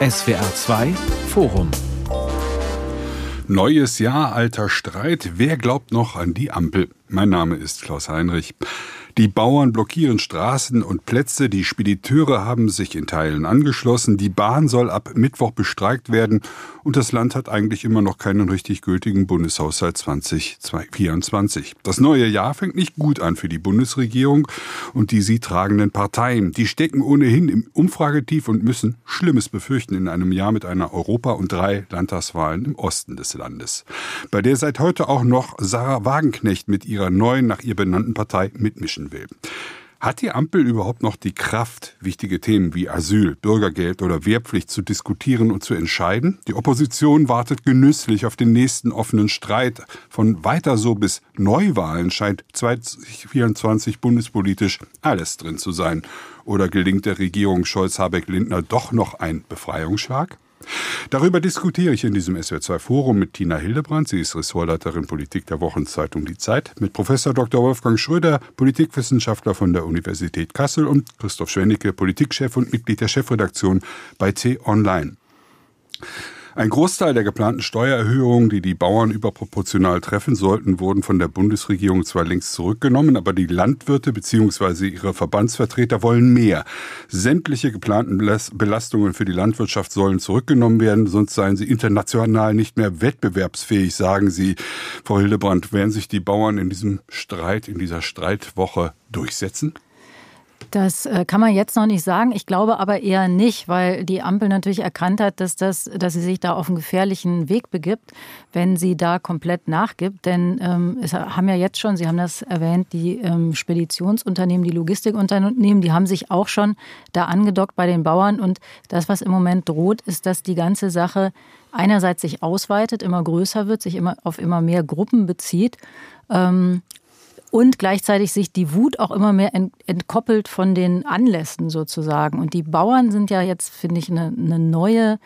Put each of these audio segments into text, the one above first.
SWR 2 Forum Neues Jahr, alter Streit. Wer glaubt noch an die Ampel? Mein Name ist Klaus Heinrich. Die Bauern blockieren Straßen und Plätze, die Spediteure haben sich in Teilen angeschlossen, die Bahn soll ab Mittwoch bestreikt werden und das Land hat eigentlich immer noch keinen richtig gültigen Bundeshaushalt 2024. Das neue Jahr fängt nicht gut an für die Bundesregierung und die sie tragenden Parteien. Die stecken ohnehin im Umfragetief und müssen Schlimmes befürchten in einem Jahr mit einer Europa- und drei Landtagswahlen im Osten des Landes, bei der seit heute auch noch Sarah Wagenknecht mit ihrer neuen, nach ihr benannten Partei mitmischen will. Hat die Ampel überhaupt noch die Kraft, wichtige Themen wie Asyl, Bürgergeld oder Wehrpflicht zu diskutieren und zu entscheiden? Die Opposition wartet genüsslich auf den nächsten offenen Streit. Von weiter so bis Neuwahlen scheint 2024 bundespolitisch alles drin zu sein. Oder gelingt der Regierung Scholz-Habeck-Lindner doch noch ein Befreiungsschlag? Darüber diskutiere ich in diesem SWR2-Forum mit Tina Hildebrand. Sie ist Ressortleiterin Politik der Wochenzeitung Die Zeit. Mit Professor Dr. Wolfgang Schröder, Politikwissenschaftler von der Universität Kassel und Christoph Schwennicke, Politikchef und Mitglied der Chefredaktion bei T-Online. Ein Großteil der geplanten Steuererhöhungen, die die Bauern überproportional treffen sollten, wurden von der Bundesregierung zwar längst zurückgenommen, aber die Landwirte bzw. ihre Verbandsvertreter wollen mehr. Sämtliche geplanten Belastungen für die Landwirtschaft sollen zurückgenommen werden, sonst seien sie international nicht mehr wettbewerbsfähig, sagen sie. Frau Hildebrand, werden sich die Bauern in diesem Streit, in dieser Streitwoche durchsetzen? Das äh, kann man jetzt noch nicht sagen. Ich glaube aber eher nicht, weil die Ampel natürlich erkannt hat, dass, das, dass sie sich da auf einen gefährlichen Weg begibt, wenn sie da komplett nachgibt. Denn ähm, es haben ja jetzt schon, Sie haben das erwähnt, die ähm, Speditionsunternehmen, die Logistikunternehmen, die haben sich auch schon da angedockt bei den Bauern. Und das, was im Moment droht, ist, dass die ganze Sache einerseits sich ausweitet, immer größer wird, sich immer auf immer mehr Gruppen bezieht. Und gleichzeitig sich die Wut auch immer mehr entkoppelt von den Anlässen sozusagen. Und die Bauern sind ja jetzt, finde ich, eine, eine neue,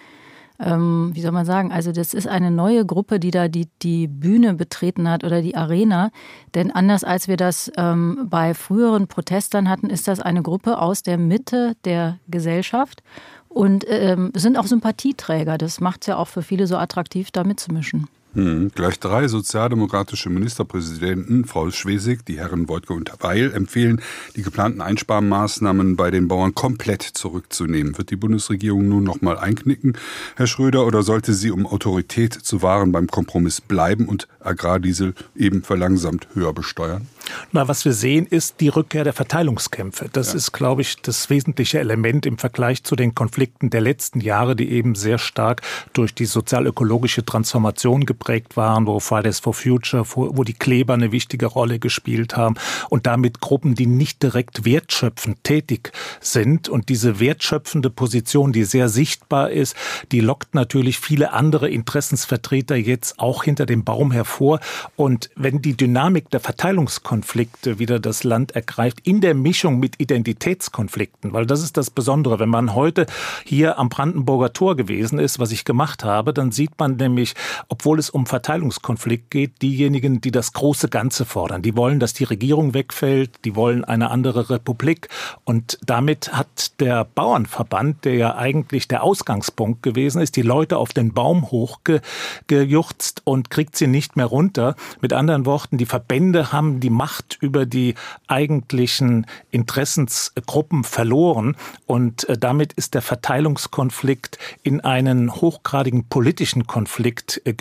ähm, wie soll man sagen, also das ist eine neue Gruppe, die da die, die Bühne betreten hat oder die Arena. Denn anders als wir das ähm, bei früheren Protestern hatten, ist das eine Gruppe aus der Mitte der Gesellschaft und ähm, sind auch Sympathieträger. Das macht es ja auch für viele so attraktiv, da mitzumischen. Hm, gleich drei sozialdemokratische Ministerpräsidenten, Frau Schwesig, die Herren Wojtke und Weil, empfehlen, die geplanten Einsparmaßnahmen bei den Bauern komplett zurückzunehmen. Wird die Bundesregierung nun noch mal einknicken, Herr Schröder, oder sollte sie, um Autorität zu wahren, beim Kompromiss bleiben und Agrardiesel eben verlangsamt höher besteuern? Na, was wir sehen, ist die Rückkehr der Verteilungskämpfe. Das ja. ist, glaube ich, das wesentliche Element im Vergleich zu den Konflikten der letzten Jahre, die eben sehr stark durch die sozial-ökologische Transformation geprägt waren, wo Fridays for Future, wo die Kleber eine wichtige Rolle gespielt haben und damit Gruppen, die nicht direkt wertschöpfend tätig sind. Und diese wertschöpfende Position, die sehr sichtbar ist, die lockt natürlich viele andere Interessensvertreter jetzt auch hinter dem Baum hervor. Und wenn die Dynamik der Verteilungskonflikte Konflikte wieder das Land ergreift, in der Mischung mit Identitätskonflikten. Weil das ist das Besondere. Wenn man heute hier am Brandenburger Tor gewesen ist, was ich gemacht habe, dann sieht man nämlich, obwohl es um Verteilungskonflikt geht, diejenigen, die das große Ganze fordern. Die wollen, dass die Regierung wegfällt, die wollen eine andere Republik. Und damit hat der Bauernverband, der ja eigentlich der Ausgangspunkt gewesen ist, die Leute auf den Baum hochgejuchzt und kriegt sie nicht mehr runter. Mit anderen Worten, die Verbände haben die Macht über die eigentlichen Interessensgruppen verloren. Und äh, damit ist der Verteilungskonflikt in einen hochgradigen politischen Konflikt äh,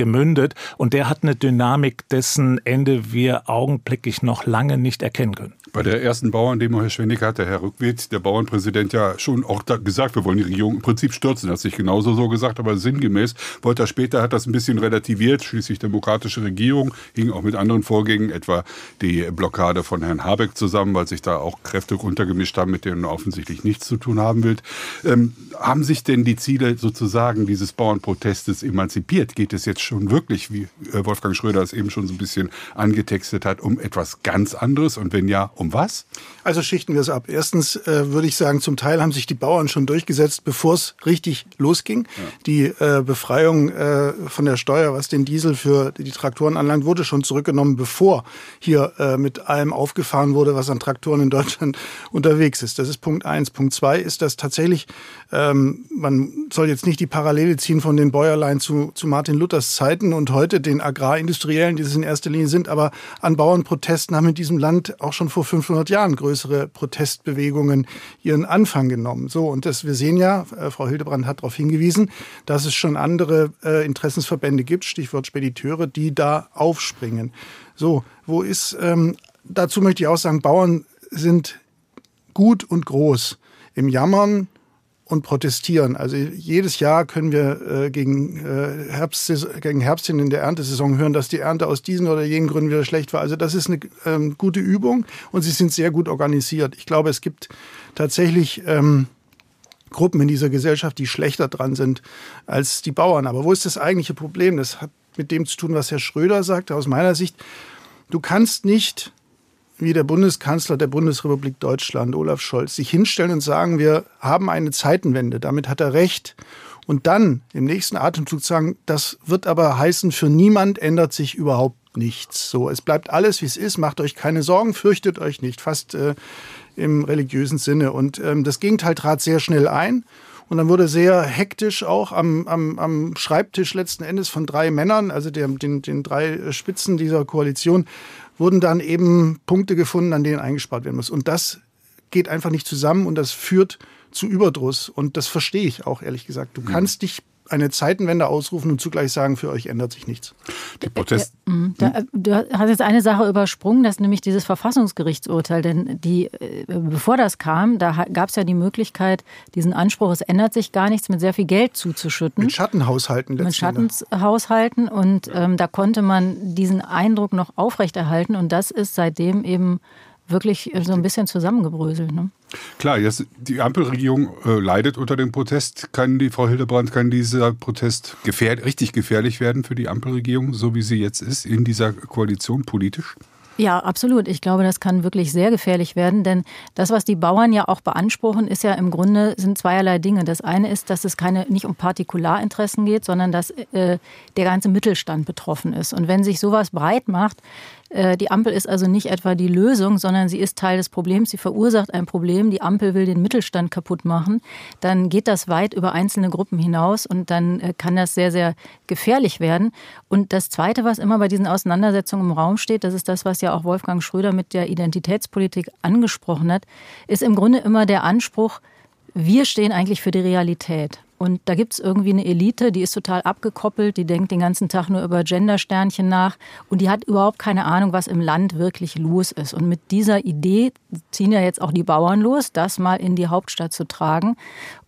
gemündet. Und der hat eine Dynamik, dessen Ende wir augenblicklich noch lange nicht erkennen können. Bei der ersten Bauerndemo, Herr Schwennig, hat der Herr Rückwitz, der Bauernpräsident, ja schon auch gesagt, wir wollen die Regierung im Prinzip stürzen. Hat sich genauso so gesagt, aber sinngemäß. Wolter später hat das ein bisschen relativiert. Schließlich demokratische Regierung hing auch mit anderen Vorgängen, etwa die Blockade von Herrn Habeck zusammen, weil sich da auch Kräfte untergemischt haben, mit denen offensichtlich nichts zu tun haben will. Ähm, haben sich denn die Ziele sozusagen dieses Bauernprotestes emanzipiert? Geht es jetzt schon wirklich wirklich, wie äh, Wolfgang Schröder es eben schon so ein bisschen angetextet hat, um etwas ganz anderes? Und wenn ja, um was? Also schichten wir es ab. Erstens äh, würde ich sagen, zum Teil haben sich die Bauern schon durchgesetzt, bevor es richtig losging. Ja. Die äh, Befreiung äh, von der Steuer, was den Diesel für die Traktoren anlangt, wurde schon zurückgenommen, bevor hier äh, mit allem aufgefahren wurde, was an Traktoren in Deutschland unterwegs ist. Das ist Punkt eins. Punkt zwei ist, dass tatsächlich, ähm, man soll jetzt nicht die Parallele ziehen von den Bäuerlein zu, zu Martin Luthers Zeiten und heute den Agrarindustriellen, die es in erster Linie sind, aber an Bauernprotesten haben in diesem Land auch schon vor 500 Jahren größere Protestbewegungen ihren Anfang genommen. So, und das, wir sehen ja, äh, Frau Hildebrand hat darauf hingewiesen, dass es schon andere äh, Interessensverbände gibt, Stichwort Spediteure, die da aufspringen. So, wo ist, ähm, dazu möchte ich auch sagen, Bauern sind gut und groß im Jammern und protestieren. Also jedes Jahr können wir äh, gegen, äh, Herbst, gegen Herbst hin in der Erntesaison hören, dass die Ernte aus diesen oder jenen Gründen wieder schlecht war. Also das ist eine ähm, gute Übung und sie sind sehr gut organisiert. Ich glaube, es gibt tatsächlich ähm, Gruppen in dieser Gesellschaft, die schlechter dran sind als die Bauern. Aber wo ist das eigentliche Problem? Das hat mit dem zu tun, was Herr Schröder sagte. Aus meiner Sicht, du kannst nicht wie der Bundeskanzler der Bundesrepublik Deutschland, Olaf Scholz, sich hinstellen und sagen, wir haben eine Zeitenwende, damit hat er recht. Und dann im nächsten Atemzug sagen, das wird aber heißen, für niemand ändert sich überhaupt nichts. So, es bleibt alles, wie es ist, macht euch keine Sorgen, fürchtet euch nicht, fast äh, im religiösen Sinne. Und ähm, das Gegenteil trat sehr schnell ein. Und dann wurde sehr hektisch auch am, am, am Schreibtisch letzten Endes von drei Männern, also der, den, den drei Spitzen dieser Koalition, wurden dann eben Punkte gefunden, an denen eingespart werden muss. Und das geht einfach nicht zusammen und das führt zu Überdruss. Und das verstehe ich auch, ehrlich gesagt. Du mhm. kannst dich eine Zeitenwende ausrufen und zugleich sagen, für euch ändert sich nichts. Die Protest äh, äh, da, du hast jetzt eine Sache übersprungen, das ist nämlich dieses Verfassungsgerichtsurteil. Denn die, äh, bevor das kam, da gab es ja die Möglichkeit, diesen Anspruch, es ändert sich gar nichts, mit sehr viel Geld zuzuschütten. Mit Schattenhaushalten. Mit Schattenhaushalten. Und ähm, da konnte man diesen Eindruck noch aufrechterhalten. Und das ist seitdem eben wirklich so ein bisschen zusammengebröselt. Ne? Klar, jetzt, die Ampelregierung äh, leidet unter dem Protest. Kann die Frau Hildebrand, kann dieser Protest gefährd, richtig gefährlich werden für die Ampelregierung, so wie sie jetzt ist, in dieser Koalition politisch? Ja, absolut. Ich glaube, das kann wirklich sehr gefährlich werden, denn das, was die Bauern ja auch beanspruchen, ist ja im Grunde sind zweierlei Dinge. Das eine ist, dass es keine nicht um Partikularinteressen geht, sondern dass äh, der ganze Mittelstand betroffen ist. Und wenn sich sowas breit macht, die Ampel ist also nicht etwa die Lösung, sondern sie ist Teil des Problems. Sie verursacht ein Problem. Die Ampel will den Mittelstand kaputt machen. Dann geht das weit über einzelne Gruppen hinaus und dann äh, kann das sehr, sehr gefährlich werden. Und das Zweite, was immer bei diesen Auseinandersetzungen im Raum steht, das ist das, was ja auch Wolfgang Schröder mit der Identitätspolitik angesprochen hat, ist im Grunde immer der Anspruch, wir stehen eigentlich für die Realität. Und da gibt es irgendwie eine Elite, die ist total abgekoppelt, die denkt den ganzen Tag nur über Gendersternchen nach und die hat überhaupt keine Ahnung, was im Land wirklich los ist. Und mit dieser Idee ziehen ja jetzt auch die Bauern los, das mal in die Hauptstadt zu tragen.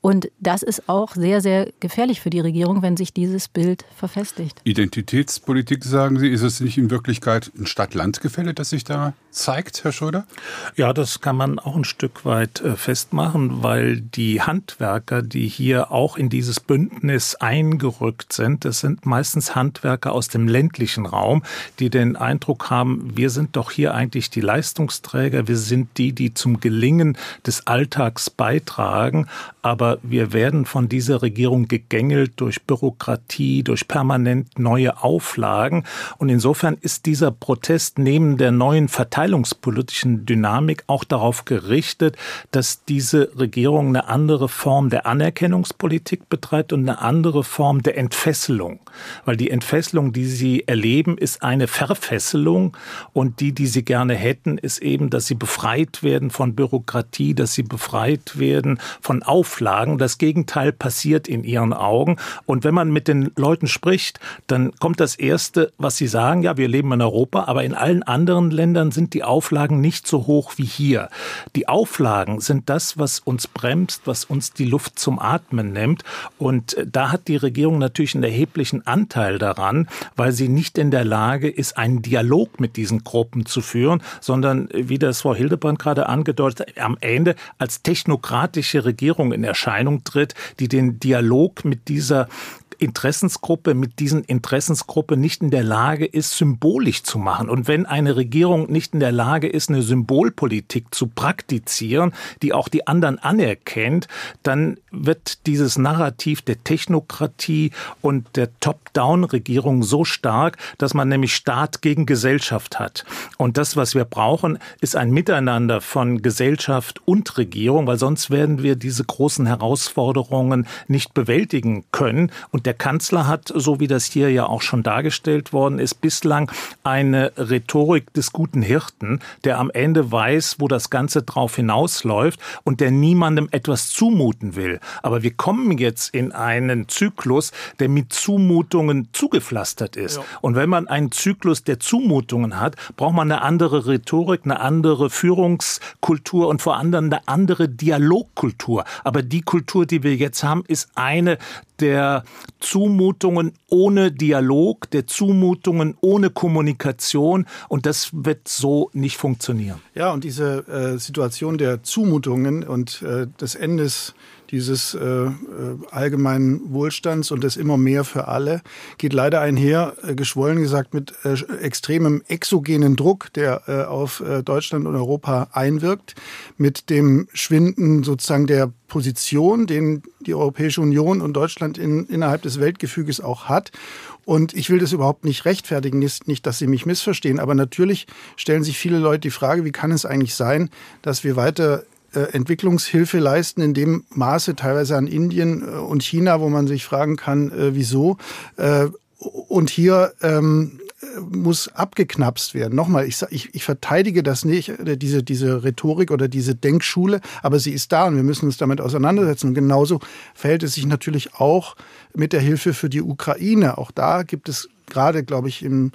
Und das ist auch sehr, sehr gefährlich für die Regierung, wenn sich dieses Bild verfestigt. Identitätspolitik, sagen Sie, ist es nicht in Wirklichkeit ein Stadt-Land-Gefälle, das sich da zeigt, Herr Schröder? Ja, das kann man auch ein Stück weit äh, festmachen, weil die Handwerker, die hier auch in dieses Bündnis eingerückt sind, das sind meistens Handwerker aus dem ländlichen Raum, die den Eindruck haben, wir sind doch hier eigentlich die Leistungsträger, wir sind die, die zum Gelingen des Alltags beitragen, aber wir werden von dieser Regierung gegängelt durch Bürokratie, durch permanent neue Auflagen. Und insofern ist dieser Protest neben der neuen verteilungspolitischen Dynamik auch darauf gerichtet, dass diese Regierung eine andere Form der Anerkennungspolitik betreibt und eine andere Form der Entfesselung. Weil die Entfesselung, die sie erleben, ist eine Verfesselung und die, die sie gerne hätten, ist eben, dass sie befreit werden von Bürokratie, dass sie befreit werden von Auflagen sagen, das Gegenteil passiert in ihren Augen. Und wenn man mit den Leuten spricht, dann kommt das Erste, was sie sagen, ja, wir leben in Europa, aber in allen anderen Ländern sind die Auflagen nicht so hoch wie hier. Die Auflagen sind das, was uns bremst, was uns die Luft zum Atmen nimmt. Und da hat die Regierung natürlich einen erheblichen Anteil daran, weil sie nicht in der Lage ist, einen Dialog mit diesen Gruppen zu führen, sondern, wie das Frau Hildebrand gerade angedeutet hat, am Ende als technokratische Regierung in Erscheinung Erscheinung tritt, die den Dialog mit dieser Interessensgruppe mit diesen Interessensgruppe nicht in der Lage ist, symbolisch zu machen. Und wenn eine Regierung nicht in der Lage ist, eine Symbolpolitik zu praktizieren, die auch die anderen anerkennt, dann wird dieses Narrativ der Technokratie und der Top-Down-Regierung so stark, dass man nämlich Staat gegen Gesellschaft hat. Und das, was wir brauchen, ist ein Miteinander von Gesellschaft und Regierung, weil sonst werden wir diese großen Herausforderungen nicht bewältigen können. Und der Kanzler hat, so wie das hier ja auch schon dargestellt worden ist, bislang eine Rhetorik des guten Hirten, der am Ende weiß, wo das Ganze drauf hinausläuft und der niemandem etwas zumuten will. Aber wir kommen jetzt in einen Zyklus, der mit Zumutungen zugepflastert ist. Ja. Und wenn man einen Zyklus der Zumutungen hat, braucht man eine andere Rhetorik, eine andere Führungskultur und vor allem eine andere Dialogkultur. Aber die Kultur, die wir jetzt haben, ist eine der Zumutungen ohne Dialog, der Zumutungen ohne Kommunikation und das wird so nicht funktionieren. Ja, und diese äh, Situation der Zumutungen und äh, des Endes dieses äh, äh, allgemeinen Wohlstands und des immer mehr für alle geht leider einher, äh, geschwollen gesagt, mit äh, extremem exogenen Druck, der äh, auf äh, Deutschland und Europa einwirkt, mit dem Schwinden sozusagen der Position, den die Europäische Union und Deutschland in, innerhalb des Weltgefüges auch hat. Und ich will das überhaupt nicht rechtfertigen, nicht, dass Sie mich missverstehen, aber natürlich stellen sich viele Leute die Frage, wie kann es eigentlich sein, dass wir weiter Entwicklungshilfe leisten, in dem Maße teilweise an Indien äh, und China, wo man sich fragen kann, äh, wieso. Und hier ähm, muss abgeknapst werden. Nochmal, ich, ich, ich verteidige das nicht, diese, diese Rhetorik oder diese Denkschule, aber sie ist da und wir müssen uns damit auseinandersetzen. Und genauso verhält es sich natürlich auch mit der Hilfe für die Ukraine. Auch da gibt es gerade, glaube ich, im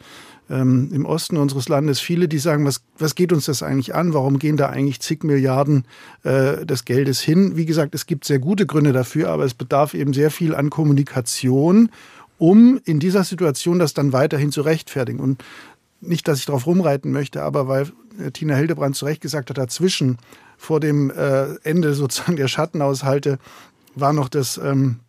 ähm, im Osten unseres Landes viele, die sagen, was, was geht uns das eigentlich an? Warum gehen da eigentlich zig Milliarden äh, des Geldes hin? Wie gesagt, es gibt sehr gute Gründe dafür, aber es bedarf eben sehr viel an Kommunikation, um in dieser Situation das dann weiterhin zu rechtfertigen. Und nicht, dass ich darauf rumreiten möchte, aber weil äh, Tina Hildebrand zu Recht gesagt hat, dazwischen vor dem äh, Ende sozusagen der Schattenhaushalte war noch das ähm,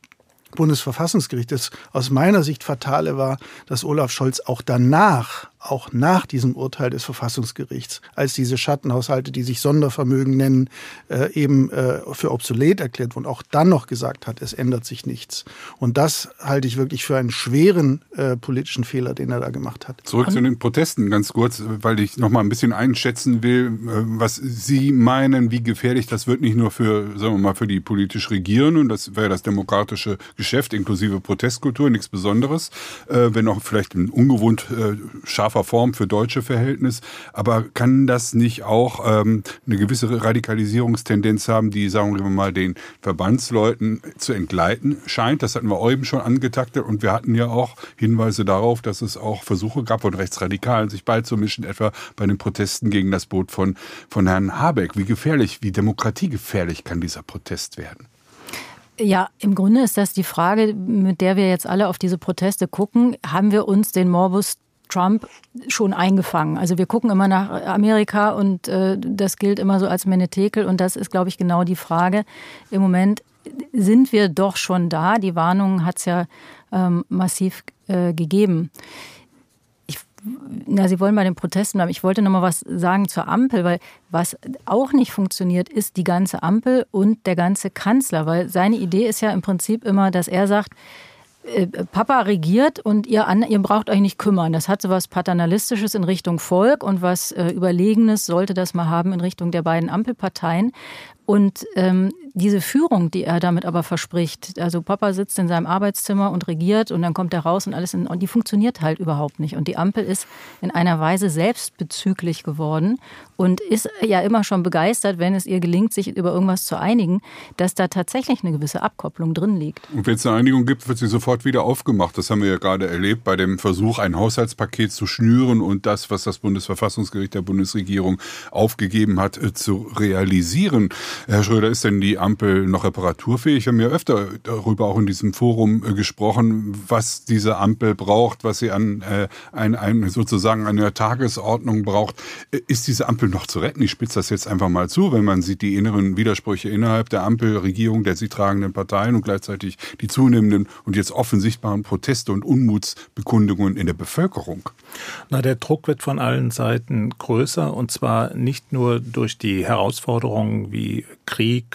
Bundesverfassungsgericht. Das aus meiner Sicht Fatale war, dass Olaf Scholz auch danach auch nach diesem Urteil des Verfassungsgerichts, als diese Schattenhaushalte, die sich Sondervermögen nennen, äh, eben äh, für obsolet erklärt wurden, auch dann noch gesagt hat, es ändert sich nichts. Und das halte ich wirklich für einen schweren äh, politischen Fehler, den er da gemacht hat. Zurück zu den Protesten ganz kurz, weil ich noch mal ein bisschen einschätzen will, äh, was Sie meinen, wie gefährlich das wird, nicht nur für, sagen wir mal, für die politisch Regierenden, das wäre das demokratische Geschäft inklusive Protestkultur, nichts Besonderes, äh, wenn auch vielleicht ein ungewohnt äh, scharf scharfer Form für deutsche Verhältnis. Aber kann das nicht auch ähm, eine gewisse Radikalisierungstendenz haben, die, sagen wir mal, den Verbandsleuten zu entgleiten scheint? Das hatten wir eben schon angetaktet und wir hatten ja auch Hinweise darauf, dass es auch Versuche gab von Rechtsradikalen, sich beizumischen, etwa bei den Protesten gegen das Boot von, von Herrn Habeck. Wie gefährlich, wie demokratiegefährlich kann dieser Protest werden? Ja, im Grunde ist das die Frage, mit der wir jetzt alle auf diese Proteste gucken. Haben wir uns den Morbus Trump schon eingefangen. Also wir gucken immer nach Amerika und äh, das gilt immer so als Menetekel und das ist, glaube ich, genau die Frage. Im Moment sind wir doch schon da. Die Warnung hat es ja ähm, massiv äh, gegeben. Ich, na, Sie wollen bei den Protesten bleiben. Ich wollte noch mal was sagen zur Ampel, weil was auch nicht funktioniert, ist die ganze Ampel und der ganze Kanzler, weil seine Idee ist ja im Prinzip immer, dass er sagt, äh, Papa regiert und ihr, an, ihr braucht euch nicht kümmern. Das hat so was Paternalistisches in Richtung Volk und was äh, Überlegenes sollte das mal haben in Richtung der beiden Ampelparteien. Und ähm, diese Führung, die er damit aber verspricht, also Papa sitzt in seinem Arbeitszimmer und regiert und dann kommt er raus und alles, in, und die funktioniert halt überhaupt nicht. Und die Ampel ist in einer Weise selbstbezüglich geworden und ist ja immer schon begeistert, wenn es ihr gelingt, sich über irgendwas zu einigen, dass da tatsächlich eine gewisse Abkopplung drin liegt. Und wenn es eine Einigung gibt, wird sie sofort wieder aufgemacht. Das haben wir ja gerade erlebt bei dem Versuch, ein Haushaltspaket zu schnüren und das, was das Bundesverfassungsgericht der Bundesregierung aufgegeben hat, äh, zu realisieren. Herr Schröder, ist denn die Ampel noch reparaturfähig? Wir haben ja öfter darüber auch in diesem Forum äh, gesprochen, was diese Ampel braucht, was sie an äh, ein, ein, sozusagen einer Tagesordnung braucht. Äh, ist diese Ampel noch zu retten? Ich spitze das jetzt einfach mal zu, wenn man sieht die inneren Widersprüche innerhalb der Ampelregierung, der sie tragenden Parteien und gleichzeitig die zunehmenden und jetzt offensichtbaren Proteste und Unmutsbekundungen in der Bevölkerung. Na, der Druck wird von allen Seiten größer und zwar nicht nur durch die Herausforderungen wie Krieg,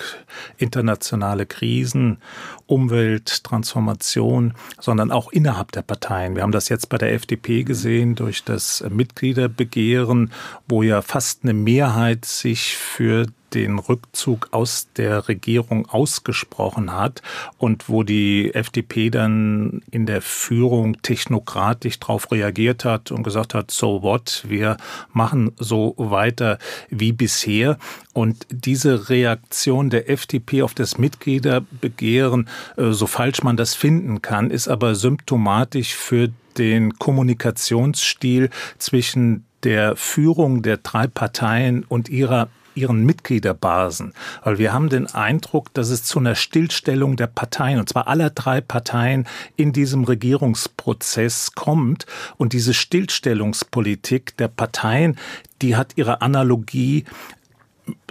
internationale Krisen, Umwelttransformation, sondern auch innerhalb der Parteien. Wir haben das jetzt bei der FDP gesehen durch das Mitgliederbegehren, wo ja fast eine Mehrheit sich für den Rückzug aus der Regierung ausgesprochen hat und wo die FDP dann in der Führung technokratisch darauf reagiert hat und gesagt hat, so what, wir machen so weiter wie bisher. Und diese Reaktion der FDP auf das Mitgliederbegehren, so falsch man das finden kann, ist aber symptomatisch für den Kommunikationsstil zwischen der Führung der drei Parteien und ihrer ihren Mitgliederbasen. Weil wir haben den Eindruck, dass es zu einer Stillstellung der Parteien, und zwar aller drei Parteien in diesem Regierungsprozess kommt. Und diese Stillstellungspolitik der Parteien, die hat ihre Analogie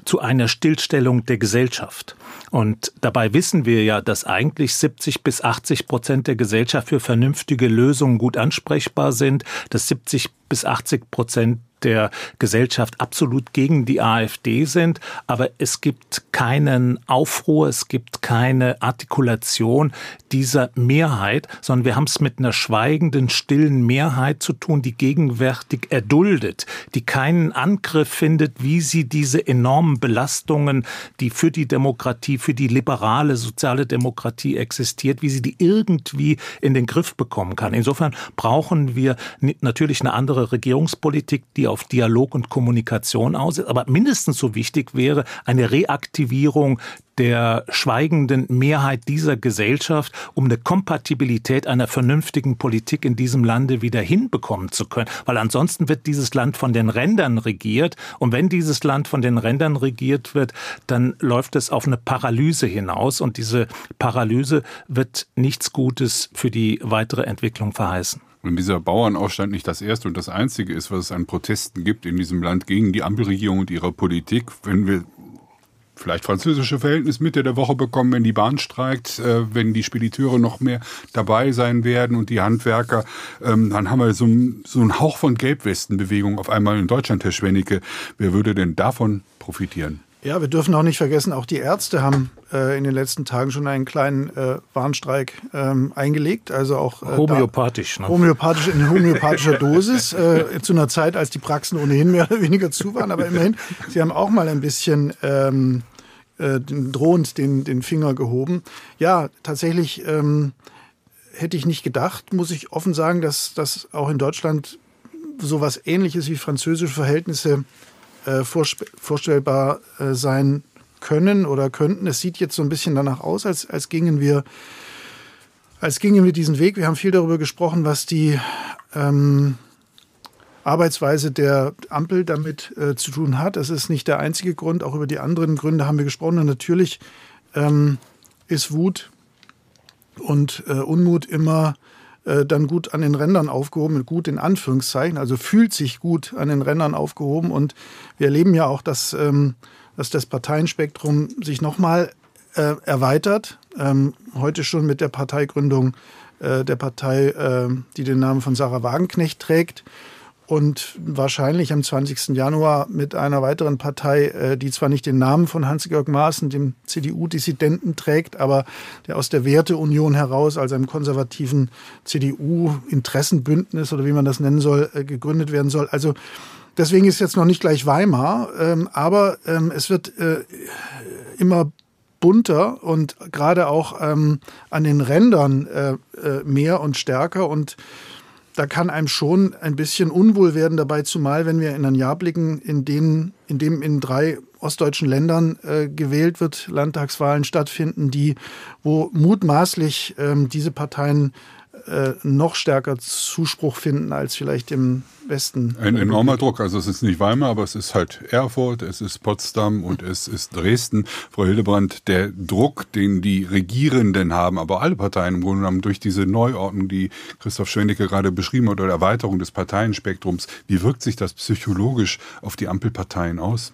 zu einer Stillstellung der Gesellschaft. Und dabei wissen wir ja, dass eigentlich 70 bis 80 Prozent der Gesellschaft für vernünftige Lösungen gut ansprechbar sind, dass 70 bis 80 Prozent der Gesellschaft absolut gegen die AfD sind, aber es gibt keinen Aufruhr, es gibt keine Artikulation dieser Mehrheit, sondern wir haben es mit einer schweigenden, stillen Mehrheit zu tun, die gegenwärtig erduldet, die keinen Angriff findet, wie sie diese enormen Belastungen, die für die Demokratie, für die liberale soziale Demokratie existiert, wie sie die irgendwie in den Griff bekommen kann. Insofern brauchen wir natürlich eine andere Regierungspolitik, die auf Dialog und Kommunikation aus ist. Aber mindestens so wichtig wäre eine Reaktivierung der schweigenden Mehrheit dieser Gesellschaft, um eine Kompatibilität einer vernünftigen Politik in diesem Lande wieder hinbekommen zu können. Weil ansonsten wird dieses Land von den Rändern regiert. Und wenn dieses Land von den Rändern regiert wird, dann läuft es auf eine Paralyse hinaus. Und diese Paralyse wird nichts Gutes für die weitere Entwicklung verheißen. Wenn dieser Bauernaufstand nicht das erste und das einzige ist, was es an Protesten gibt in diesem Land gegen die Ampelregierung und ihre Politik, wenn wir vielleicht französische Verhältnis Mitte der Woche bekommen, wenn die Bahn streikt, äh, wenn die Spediteure noch mehr dabei sein werden und die Handwerker, ähm, dann haben wir so, so einen Hauch von Gelbwestenbewegung auf einmal in Deutschland, Herr Schwennecke. Wer würde denn davon profitieren? Ja, wir dürfen auch nicht vergessen, auch die Ärzte haben äh, in den letzten Tagen schon einen kleinen äh, Warnstreik ähm, eingelegt. Also auch äh, homöopathisch. Ne? Homöopathisch in homöopathischer Dosis, äh, zu einer Zeit, als die Praxen ohnehin mehr oder weniger zu waren. Aber immerhin, sie haben auch mal ein bisschen ähm, äh, drohend den, den Finger gehoben. Ja, tatsächlich ähm, hätte ich nicht gedacht, muss ich offen sagen, dass, dass auch in Deutschland sowas ähnliches wie französische Verhältnisse äh, vorstellbar äh, sein können oder könnten. Es sieht jetzt so ein bisschen danach aus, als, als gingen wir als gingen wir diesen Weg. Wir haben viel darüber gesprochen, was die ähm, Arbeitsweise der Ampel damit äh, zu tun hat. Das ist nicht der einzige Grund. Auch über die anderen Gründe haben wir gesprochen. Und natürlich ähm, ist Wut und äh, Unmut immer äh, dann gut an den Rändern aufgehoben, gut in Anführungszeichen, also fühlt sich gut an den Rändern aufgehoben. Und wir erleben ja auch, dass, ähm, dass das Parteienspektrum sich nochmal äh, erweitert. Ähm, heute schon mit der Parteigründung äh, der Partei, äh, die den Namen von Sarah Wagenknecht trägt und wahrscheinlich am 20. Januar mit einer weiteren Partei, äh, die zwar nicht den Namen von Hans-Georg Maaßen, dem CDU-Dissidenten, trägt, aber der aus der Werteunion heraus, also einem konservativen CDU-Interessenbündnis oder wie man das nennen soll, äh, gegründet werden soll. Also deswegen ist jetzt noch nicht gleich Weimar, ähm, aber ähm, es wird äh, immer bunter und gerade auch ähm, an den Rändern mehr und stärker und da kann einem schon ein bisschen unwohl werden dabei, zumal wenn wir in ein Jahr blicken, in, denen, in dem in drei ostdeutschen Ländern äh, gewählt wird, Landtagswahlen stattfinden, die, wo mutmaßlich ähm, diese Parteien äh, noch stärker Zuspruch finden als vielleicht im Westen. Ein enormer Druck. Also es ist nicht Weimar, aber es ist halt Erfurt, es ist Potsdam und es ist Dresden. Frau Hildebrand, der Druck, den die Regierenden haben, aber alle Parteien im Grunde genommen durch diese Neuordnung, die Christoph Schwendicke gerade beschrieben hat, oder Erweiterung des Parteienspektrums, wie wirkt sich das psychologisch auf die Ampelparteien aus?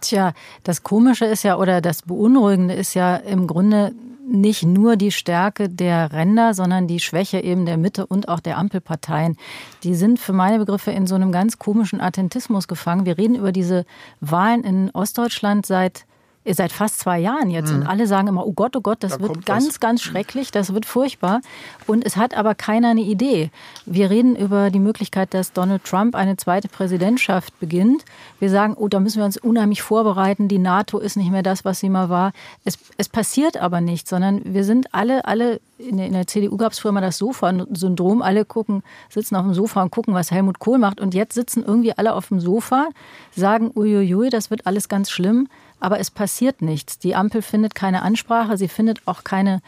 Tja, das Komische ist ja oder das Beunruhigende ist ja im Grunde nicht nur die Stärke der Ränder, sondern die Schwäche eben der Mitte und auch der Ampelparteien. Die sind für meine Begriffe in so einem ganz komischen Attentismus gefangen. Wir reden über diese Wahlen in Ostdeutschland seit seit fast zwei Jahren jetzt. Mhm. Und alle sagen immer, oh Gott, oh Gott, das da wird ganz, was. ganz schrecklich, das wird furchtbar. Und es hat aber keiner eine Idee. Wir reden über die Möglichkeit, dass Donald Trump eine zweite Präsidentschaft beginnt. Wir sagen, oh, da müssen wir uns unheimlich vorbereiten. Die NATO ist nicht mehr das, was sie mal war. Es, es passiert aber nicht, sondern wir sind alle, alle, in der, in der CDU gab es früher mal das Sofa-Syndrom. Alle gucken, sitzen auf dem Sofa und gucken, was Helmut Kohl macht. Und jetzt sitzen irgendwie alle auf dem Sofa, sagen, uiuiui, das wird alles ganz schlimm aber es passiert nichts. Die Ampel findet keine Ansprache, sie findet auch keine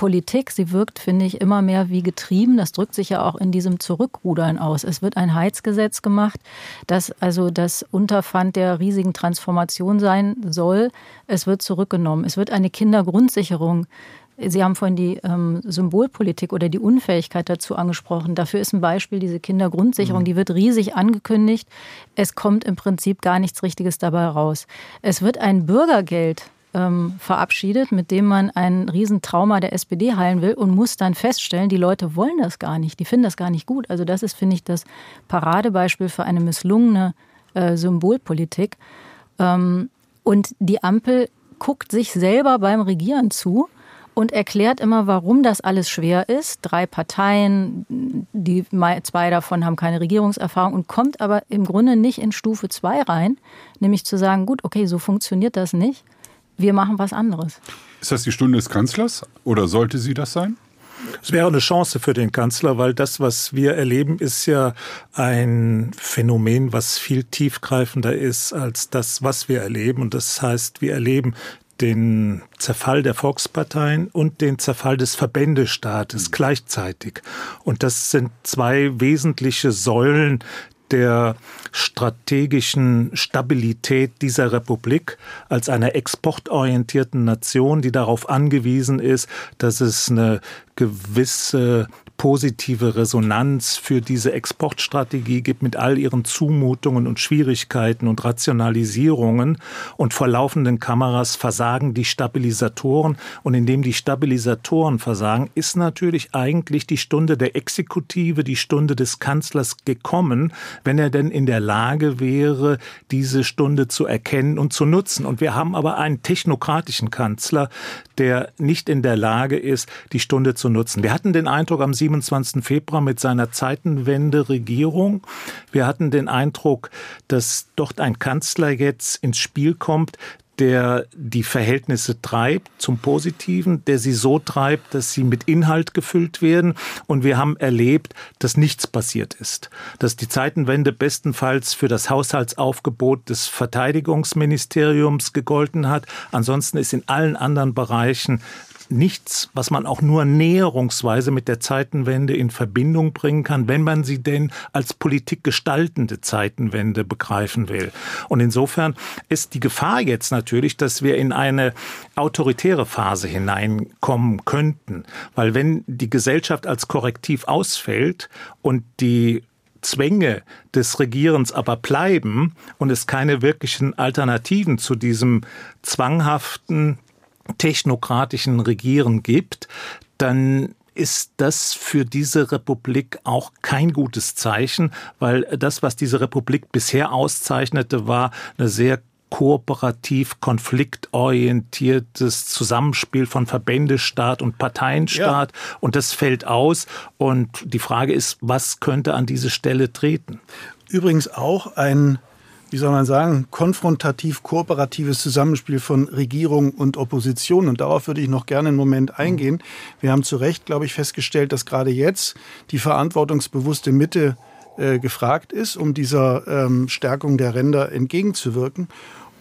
Politik. Sie wirkt, finde ich, immer mehr wie getrieben. Das drückt sich ja auch in diesem Zurückrudern aus. Es wird ein Heizgesetz gemacht, das also das Unterpfand der riesigen Transformation sein soll. Es wird zurückgenommen. Es wird eine Kindergrundsicherung Sie haben vorhin die ähm, Symbolpolitik oder die Unfähigkeit dazu angesprochen. Dafür ist ein Beispiel diese Kindergrundsicherung. Mhm. Die wird riesig angekündigt. Es kommt im Prinzip gar nichts Richtiges dabei raus. Es wird ein Bürgergeld ähm, verabschiedet, mit dem man ein Riesentrauma der SPD heilen will und muss dann feststellen, die Leute wollen das gar nicht. Die finden das gar nicht gut. Also das ist, finde ich, das Paradebeispiel für eine misslungene äh, Symbolpolitik. Ähm, und die Ampel guckt sich selber beim Regieren zu und erklärt immer, warum das alles schwer ist. Drei Parteien, die zwei davon haben keine Regierungserfahrung und kommt aber im Grunde nicht in Stufe zwei rein, nämlich zu sagen, gut, okay, so funktioniert das nicht. Wir machen was anderes. Ist das die Stunde des Kanzlers oder sollte sie das sein? Es wäre eine Chance für den Kanzler, weil das, was wir erleben, ist ja ein Phänomen, was viel tiefgreifender ist als das, was wir erleben. Und das heißt, wir erleben den Zerfall der Volksparteien und den Zerfall des Verbändestaates mhm. gleichzeitig. Und das sind zwei wesentliche Säulen der strategischen Stabilität dieser Republik als einer exportorientierten Nation, die darauf angewiesen ist, dass es eine gewisse positive Resonanz für diese Exportstrategie gibt mit all ihren Zumutungen und Schwierigkeiten und Rationalisierungen. Und vor laufenden Kameras versagen die Stabilisatoren. Und indem die Stabilisatoren versagen, ist natürlich eigentlich die Stunde der Exekutive, die Stunde des Kanzlers gekommen, wenn er denn in der Lage wäre, diese Stunde zu erkennen und zu nutzen. Und wir haben aber einen technokratischen Kanzler, der nicht in der Lage ist, die Stunde zu nutzen. Wir hatten den Eindruck am 27. Februar mit seiner Zeitenwende-Regierung. Wir hatten den Eindruck, dass dort ein Kanzler jetzt ins Spiel kommt, der die Verhältnisse treibt zum Positiven, der sie so treibt, dass sie mit Inhalt gefüllt werden. Und wir haben erlebt, dass nichts passiert ist. Dass die Zeitenwende bestenfalls für das Haushaltsaufgebot des Verteidigungsministeriums gegolten hat. Ansonsten ist in allen anderen Bereichen nichts, was man auch nur näherungsweise mit der Zeitenwende in Verbindung bringen kann, wenn man sie denn als Politik gestaltende Zeitenwende begreifen will. Und insofern ist die Gefahr jetzt natürlich, dass wir in eine autoritäre Phase hineinkommen könnten. Weil wenn die Gesellschaft als Korrektiv ausfällt und die Zwänge des Regierens aber bleiben und es keine wirklichen Alternativen zu diesem zwanghaften technokratischen Regieren gibt, dann ist das für diese Republik auch kein gutes Zeichen, weil das, was diese Republik bisher auszeichnete, war eine sehr kooperativ konfliktorientiertes Zusammenspiel von Verbändestaat und Parteienstaat. Ja. Und das fällt aus. Und die Frage ist, was könnte an diese Stelle treten? Übrigens auch ein wie soll man sagen, konfrontativ-kooperatives Zusammenspiel von Regierung und Opposition. Und darauf würde ich noch gerne einen Moment eingehen. Wir haben zu Recht, glaube ich, festgestellt, dass gerade jetzt die verantwortungsbewusste Mitte äh, gefragt ist, um dieser ähm, Stärkung der Ränder entgegenzuwirken.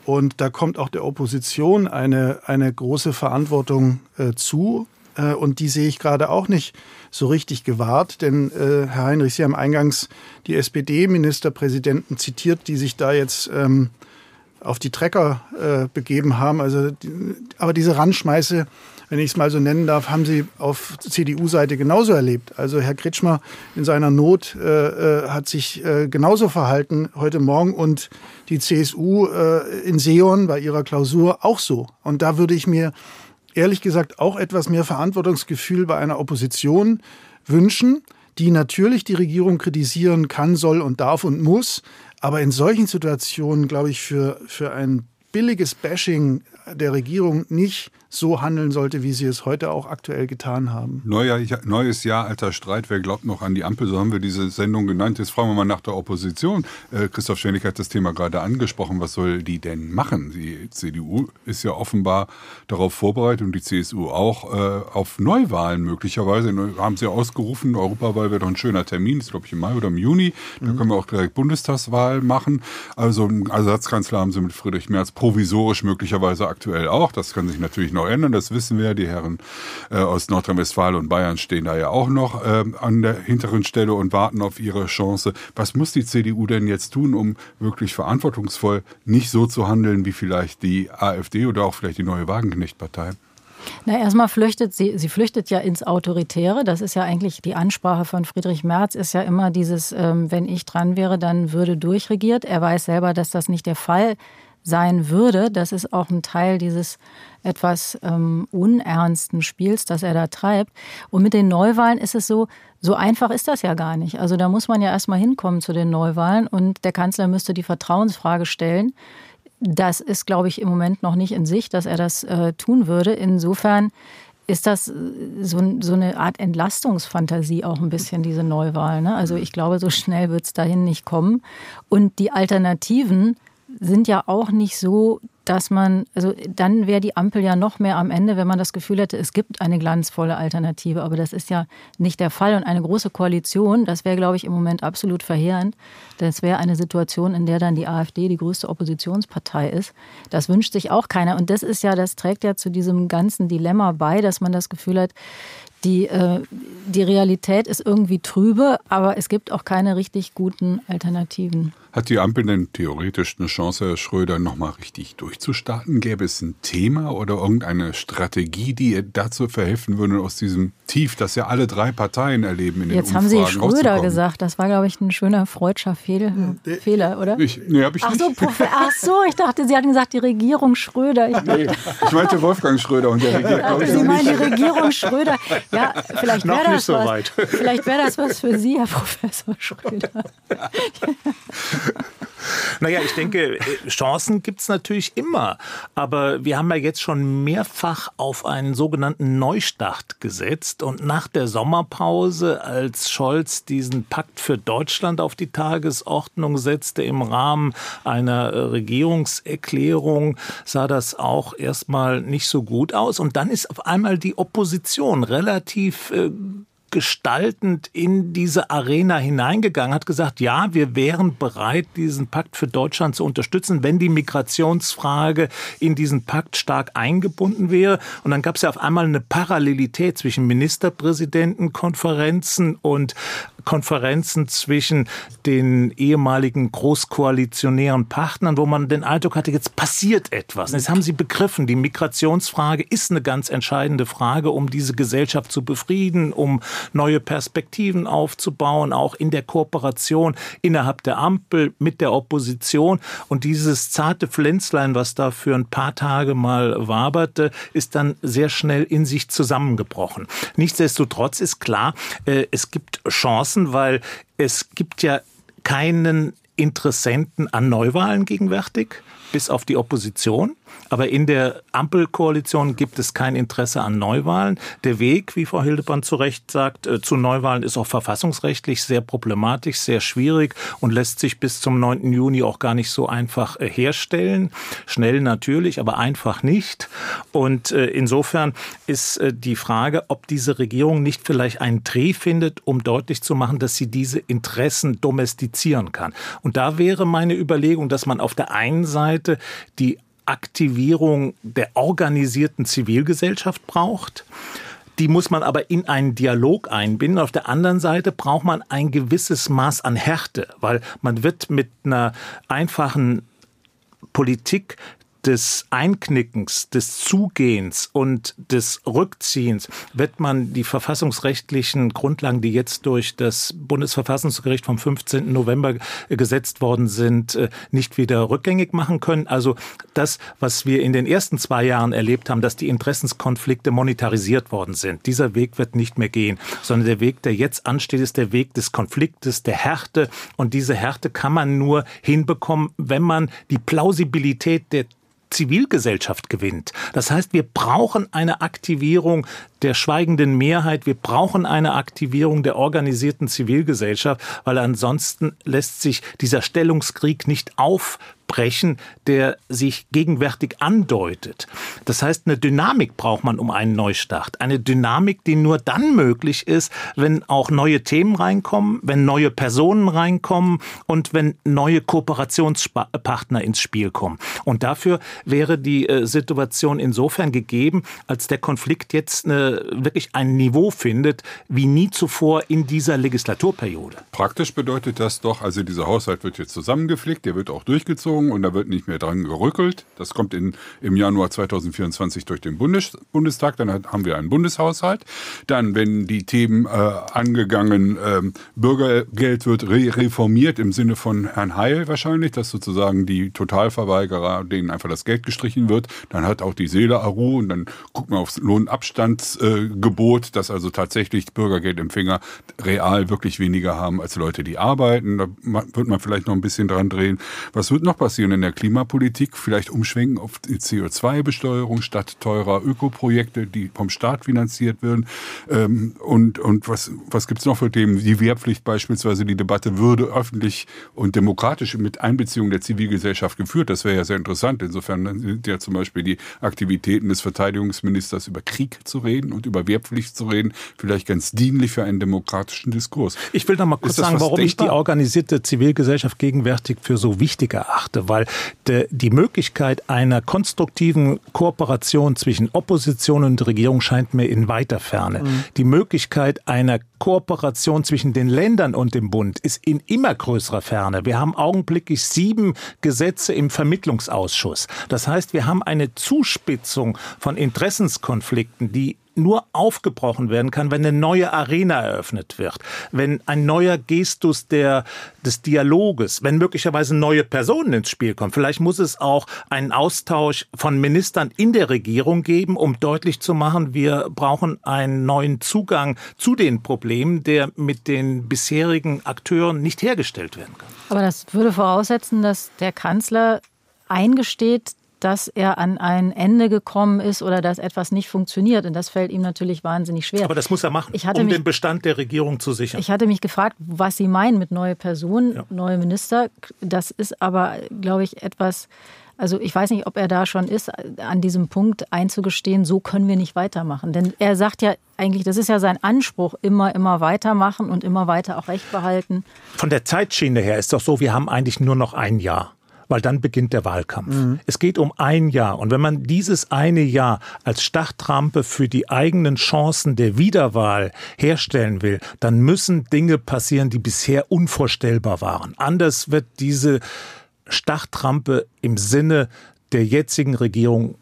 Und da kommt auch der Opposition eine, eine große Verantwortung äh, zu. Äh, und die sehe ich gerade auch nicht so richtig gewahrt. Denn, äh, Herr Heinrich, Sie haben eingangs die SPD-Ministerpräsidenten zitiert, die sich da jetzt ähm, auf die Trecker äh, begeben haben. Also, die, aber diese Randschmeiße, wenn ich es mal so nennen darf, haben sie auf CDU-Seite genauso erlebt. Also Herr Kretschmer in seiner Not äh, äh, hat sich äh, genauso verhalten heute Morgen und die CSU äh, in Seon bei ihrer Klausur auch so. Und da würde ich mir ehrlich gesagt auch etwas mehr Verantwortungsgefühl bei einer Opposition wünschen, die natürlich die Regierung kritisieren kann, soll und darf und muss, aber in solchen Situationen, glaube ich, für, für ein billiges Bashing der Regierung nicht so handeln sollte, wie sie es heute auch aktuell getan haben. Neuer, neues Jahr, alter Streit. Wer glaubt noch an die Ampel? So haben wir diese Sendung genannt. Jetzt fragen wir mal nach der Opposition. Äh, Christoph Schwennig hat das Thema gerade angesprochen. Was soll die denn machen? Die CDU ist ja offenbar darauf vorbereitet und die CSU auch äh, auf Neuwahlen möglicherweise. Haben sie ausgerufen, Europawahl wäre doch ein schöner Termin. Ist, glaube ich, im Mai oder im Juni. Da mhm. können wir auch direkt Bundestagswahl machen. Also einen Ersatzkanzler haben sie mit Friedrich Merz provisorisch möglicherweise aktuell auch. Das kann sich natürlich noch noch ändern, das wissen wir. Die Herren äh, aus Nordrhein-Westfalen und Bayern stehen da ja auch noch äh, an der hinteren Stelle und warten auf ihre Chance. Was muss die CDU denn jetzt tun, um wirklich verantwortungsvoll nicht so zu handeln wie vielleicht die AfD oder auch vielleicht die neue Wagenknecht-Partei? Na, erstmal flüchtet sie, sie flüchtet ja ins Autoritäre. Das ist ja eigentlich die Ansprache von Friedrich Merz, ist ja immer dieses, ähm, wenn ich dran wäre, dann würde durchregiert. Er weiß selber, dass das nicht der Fall sein würde. Das ist auch ein Teil dieses etwas ähm, unernsten Spiels, das er da treibt. Und mit den Neuwahlen ist es so, so einfach ist das ja gar nicht. Also da muss man ja erstmal hinkommen zu den Neuwahlen und der Kanzler müsste die Vertrauensfrage stellen. Das ist, glaube ich, im Moment noch nicht in Sicht, dass er das äh, tun würde. Insofern ist das äh, so, so, eine Art Entlastungsfantasie auch ein bisschen, diese Neuwahl. Ne? Also ich glaube, so schnell wird es dahin nicht kommen. Und die Alternativen sind ja auch nicht so, dass man, also dann wäre die Ampel ja noch mehr am Ende, wenn man das Gefühl hätte, es gibt eine glanzvolle Alternative. Aber das ist ja nicht der Fall. Und eine große Koalition, das wäre, glaube ich, im Moment absolut verheerend. Das wäre eine Situation, in der dann die AfD die größte Oppositionspartei ist. Das wünscht sich auch keiner. Und das ist ja, das trägt ja zu diesem ganzen Dilemma bei, dass man das Gefühl hat, die, äh, die Realität ist irgendwie trübe, aber es gibt auch keine richtig guten Alternativen. Hat die Ampel denn theoretisch eine Chance, Herr Schröder nochmal richtig durchzustarten? Gäbe es ein Thema oder irgendeine Strategie, die ihr dazu verhelfen würde, aus diesem Tief, das ja alle drei Parteien erleben in den Jetzt haben Sie Schröder gesagt. Das war, glaube ich, ein schöner freudscher Fehl Fehler, oder? Ich, nee, hab ich ach, nicht. So, ach so, ich dachte, Sie hatten gesagt, die Regierung Schröder. Ich, nee, ich meinte Wolfgang Schröder und der Regierung. Sie meinen die Regierung Schröder. Ja, vielleicht wäre das, so was, vielleicht das was für Sie, Herr Professor Schröder. Naja, ich denke, äh, Chancen gibt es natürlich immer. Aber wir haben ja jetzt schon mehrfach auf einen sogenannten Neustart gesetzt. Und nach der Sommerpause, als Scholz diesen Pakt für Deutschland auf die Tagesordnung setzte im Rahmen einer äh, Regierungserklärung, sah das auch erstmal nicht so gut aus. Und dann ist auf einmal die Opposition relativ äh, gestaltend in diese Arena hineingegangen, hat gesagt, ja, wir wären bereit, diesen Pakt für Deutschland zu unterstützen, wenn die Migrationsfrage in diesen Pakt stark eingebunden wäre. Und dann gab es ja auf einmal eine Parallelität zwischen Ministerpräsidentenkonferenzen und Konferenzen zwischen den ehemaligen großkoalitionären Partnern, wo man den Eindruck hatte, jetzt passiert etwas. Jetzt haben sie begriffen, die Migrationsfrage ist eine ganz entscheidende Frage, um diese Gesellschaft zu befrieden, um neue Perspektiven aufzubauen, auch in der Kooperation innerhalb der Ampel mit der Opposition. Und dieses zarte Pflänzlein, was da für ein paar Tage mal waberte, ist dann sehr schnell in sich zusammengebrochen. Nichtsdestotrotz ist klar, äh, es gibt Chancen, weil es gibt ja keinen Interessenten an Neuwahlen gegenwärtig bis auf die Opposition. Aber in der Ampelkoalition gibt es kein Interesse an Neuwahlen. Der Weg, wie Frau Hildebrand zu Recht sagt, äh, zu Neuwahlen ist auch verfassungsrechtlich sehr problematisch, sehr schwierig und lässt sich bis zum 9. Juni auch gar nicht so einfach äh, herstellen. Schnell natürlich, aber einfach nicht. Und äh, insofern ist die Frage, ob diese Regierung nicht vielleicht einen Dreh findet, um deutlich zu machen, dass sie diese Interessen domestizieren kann. Und da wäre meine Überlegung, dass man auf der einen Seite die Aktivierung der organisierten Zivilgesellschaft braucht. Die muss man aber in einen Dialog einbinden. Auf der anderen Seite braucht man ein gewisses Maß an Härte, weil man wird mit einer einfachen Politik des Einknickens, des Zugehens und des Rückziehens wird man die verfassungsrechtlichen Grundlagen, die jetzt durch das Bundesverfassungsgericht vom 15. November gesetzt worden sind, äh, nicht wieder rückgängig machen können. Also das, was wir in den ersten zwei Jahren erlebt haben, dass die Interessenskonflikte monetarisiert worden sind, dieser Weg wird nicht mehr gehen, sondern der Weg, der jetzt ansteht, ist der Weg des Konfliktes, der Härte. Und diese Härte kann man nur hinbekommen, wenn man die Plausibilität der Zivilgesellschaft gewinnt. Das heißt, wir brauchen eine Aktivierung der schweigenden Mehrheit, wir brauchen eine Aktivierung der organisierten Zivilgesellschaft, weil ansonsten lässt sich dieser Stellungskrieg nicht auf brechen, der sich gegenwärtig andeutet. Das heißt, eine Dynamik braucht man um einen Neustart. Eine Dynamik, die nur dann möglich ist, wenn auch neue Themen reinkommen, wenn neue Personen reinkommen und wenn neue Kooperationspartner ins Spiel kommen. Und dafür wäre die äh, Situation insofern gegeben, als der Konflikt jetzt eine, wirklich ein Niveau findet, wie nie zuvor in dieser Legislaturperiode. Praktisch bedeutet das doch, also dieser Haushalt wird jetzt zusammengeflickt, der wird auch durchgezogen Verfassung und da wird nicht mehr dran gerückelt. Das kommt in, im Januar 2024 durch den Bundes, Bundestag. Dann haben wir einen Bundeshaushalt. Dann, wenn die Themen äh, angegangen, äh, Bürgergeld wird re reformiert im Sinne von Herrn Heil wahrscheinlich, dass sozusagen die Totalverweigerer, denen einfach das Geld gestrichen wird. Dann hat auch die Seele Aru und dann guckt man aufs Lohnabstandsgebot, äh, dass also tatsächlich Bürgergeldempfänger real wirklich weniger haben als Leute, die arbeiten. Da wird man vielleicht noch ein bisschen dran drehen. Was wird noch passieren? Passieren in der Klimapolitik? Vielleicht umschwenken auf die CO2-Besteuerung statt teurer Ökoprojekte, die vom Staat finanziert werden. Ähm, und und was, was gibt es noch für Themen? Die Wehrpflicht beispielsweise, die Debatte würde öffentlich und demokratisch mit Einbeziehung der Zivilgesellschaft geführt. Das wäre ja sehr interessant. Insofern sind ja zum Beispiel die Aktivitäten des Verteidigungsministers über Krieg zu reden und über Wehrpflicht zu reden, vielleicht ganz dienlich für einen demokratischen Diskurs. Ich will noch mal kurz sagen, warum denkbar? ich die organisierte Zivilgesellschaft gegenwärtig für so wichtig erachte hatte, weil de, die Möglichkeit einer konstruktiven Kooperation zwischen Opposition und Regierung scheint mir in weiter Ferne. Mhm. Die Möglichkeit einer Kooperation zwischen den Ländern und dem Bund ist in immer größerer Ferne. Wir haben augenblicklich sieben Gesetze im Vermittlungsausschuss. Das heißt, wir haben eine Zuspitzung von Interessenskonflikten, die nur aufgebrochen werden kann, wenn eine neue Arena eröffnet wird, wenn ein neuer Gestus der, des Dialoges, wenn möglicherweise neue Personen ins Spiel kommen. Vielleicht muss es auch einen Austausch von Ministern in der Regierung geben, um deutlich zu machen, wir brauchen einen neuen Zugang zu den Problemen, der mit den bisherigen Akteuren nicht hergestellt werden kann. Aber das würde voraussetzen, dass der Kanzler eingesteht, dass er an ein Ende gekommen ist oder dass etwas nicht funktioniert. Und das fällt ihm natürlich wahnsinnig schwer. Aber das muss er machen, um mich, den Bestand der Regierung zu sichern. Ich hatte mich gefragt, was Sie meinen mit neue Personen, ja. neue Minister. Das ist aber, glaube ich, etwas, also ich weiß nicht, ob er da schon ist, an diesem Punkt einzugestehen, so können wir nicht weitermachen. Denn er sagt ja eigentlich, das ist ja sein Anspruch, immer, immer weitermachen und immer weiter auch Recht behalten. Von der Zeitschiene her ist doch so, wir haben eigentlich nur noch ein Jahr weil dann beginnt der Wahlkampf. Mhm. Es geht um ein Jahr. Und wenn man dieses eine Jahr als Startrampe für die eigenen Chancen der Wiederwahl herstellen will, dann müssen Dinge passieren, die bisher unvorstellbar waren. Anders wird diese Startrampe im Sinne der jetzigen Regierung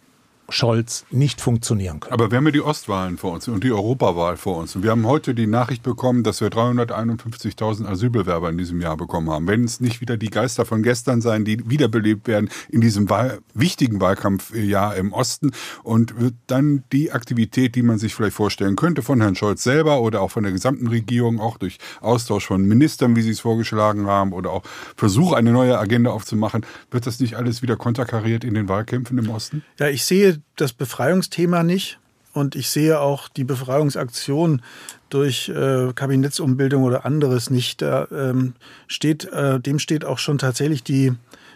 Scholz nicht funktionieren können. Aber wir haben ja die Ostwahlen vor uns und die Europawahl vor uns. Und wir haben heute die Nachricht bekommen, dass wir 351.000 Asylbewerber in diesem Jahr bekommen haben. Wenn es nicht wieder die Geister von gestern sein, die wiederbelebt werden in diesem Wahl wichtigen Wahlkampfjahr im Osten und dann die Aktivität, die man sich vielleicht vorstellen könnte von Herrn Scholz selber oder auch von der gesamten Regierung, auch durch Austausch von Ministern, wie sie es vorgeschlagen haben oder auch Versuch, eine neue Agenda aufzumachen, wird das nicht alles wieder konterkariert in den Wahlkämpfen im Osten? Ja, ich sehe das Befreiungsthema nicht. Und ich sehe auch die Befreiungsaktion durch äh, Kabinettsumbildung oder anderes nicht. Da ähm, steht, äh, dem steht auch schon tatsächlich die,